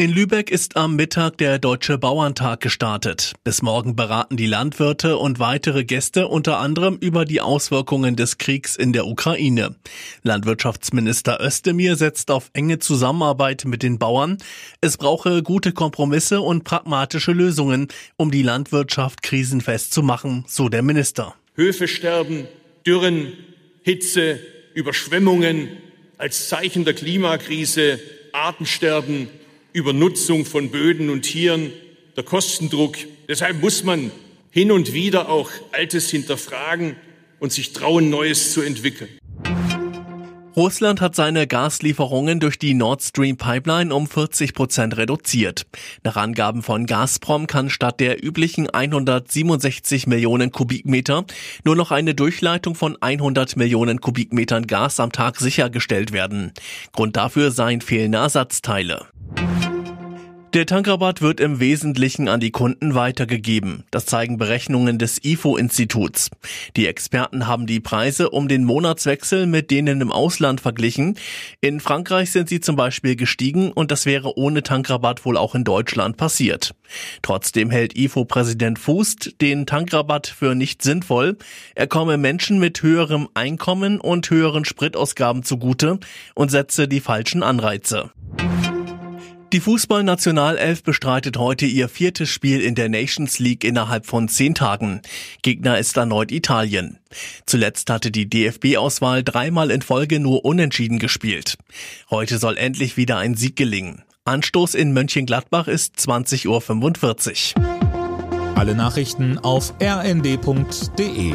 In Lübeck ist am Mittag der Deutsche Bauerntag gestartet. Bis morgen beraten die Landwirte und weitere Gäste unter anderem über die Auswirkungen des Kriegs in der Ukraine. Landwirtschaftsminister Özdemir setzt auf enge Zusammenarbeit mit den Bauern. Es brauche gute Kompromisse und pragmatische Lösungen, um die Landwirtschaft krisenfest zu machen, so der Minister. Höfe sterben, Dürren, Hitze, Überschwemmungen als Zeichen der Klimakrise, Artensterben, Übernutzung von Böden und Tieren, der Kostendruck. Deshalb muss man hin und wieder auch Altes hinterfragen und sich trauen, Neues zu entwickeln. Russland hat seine Gaslieferungen durch die Nord Stream Pipeline um 40 Prozent reduziert. Nach Angaben von Gazprom kann statt der üblichen 167 Millionen Kubikmeter nur noch eine Durchleitung von 100 Millionen Kubikmetern Gas am Tag sichergestellt werden. Grund dafür seien fehlende Ersatzteile. Der Tankrabatt wird im Wesentlichen an die Kunden weitergegeben. Das zeigen Berechnungen des IFO-Instituts. Die Experten haben die Preise um den Monatswechsel mit denen im Ausland verglichen. In Frankreich sind sie zum Beispiel gestiegen und das wäre ohne Tankrabatt wohl auch in Deutschland passiert. Trotzdem hält IFO-Präsident Fußt den Tankrabatt für nicht sinnvoll. Er komme Menschen mit höherem Einkommen und höheren Spritausgaben zugute und setze die falschen Anreize. Die Fußballnationalelf bestreitet heute ihr viertes Spiel in der Nations League innerhalb von zehn Tagen. Gegner ist erneut Italien. Zuletzt hatte die DFB-Auswahl dreimal in Folge nur unentschieden gespielt. Heute soll endlich wieder ein Sieg gelingen. Anstoß in Mönchengladbach ist 20.45 Uhr. Alle Nachrichten auf rnd.de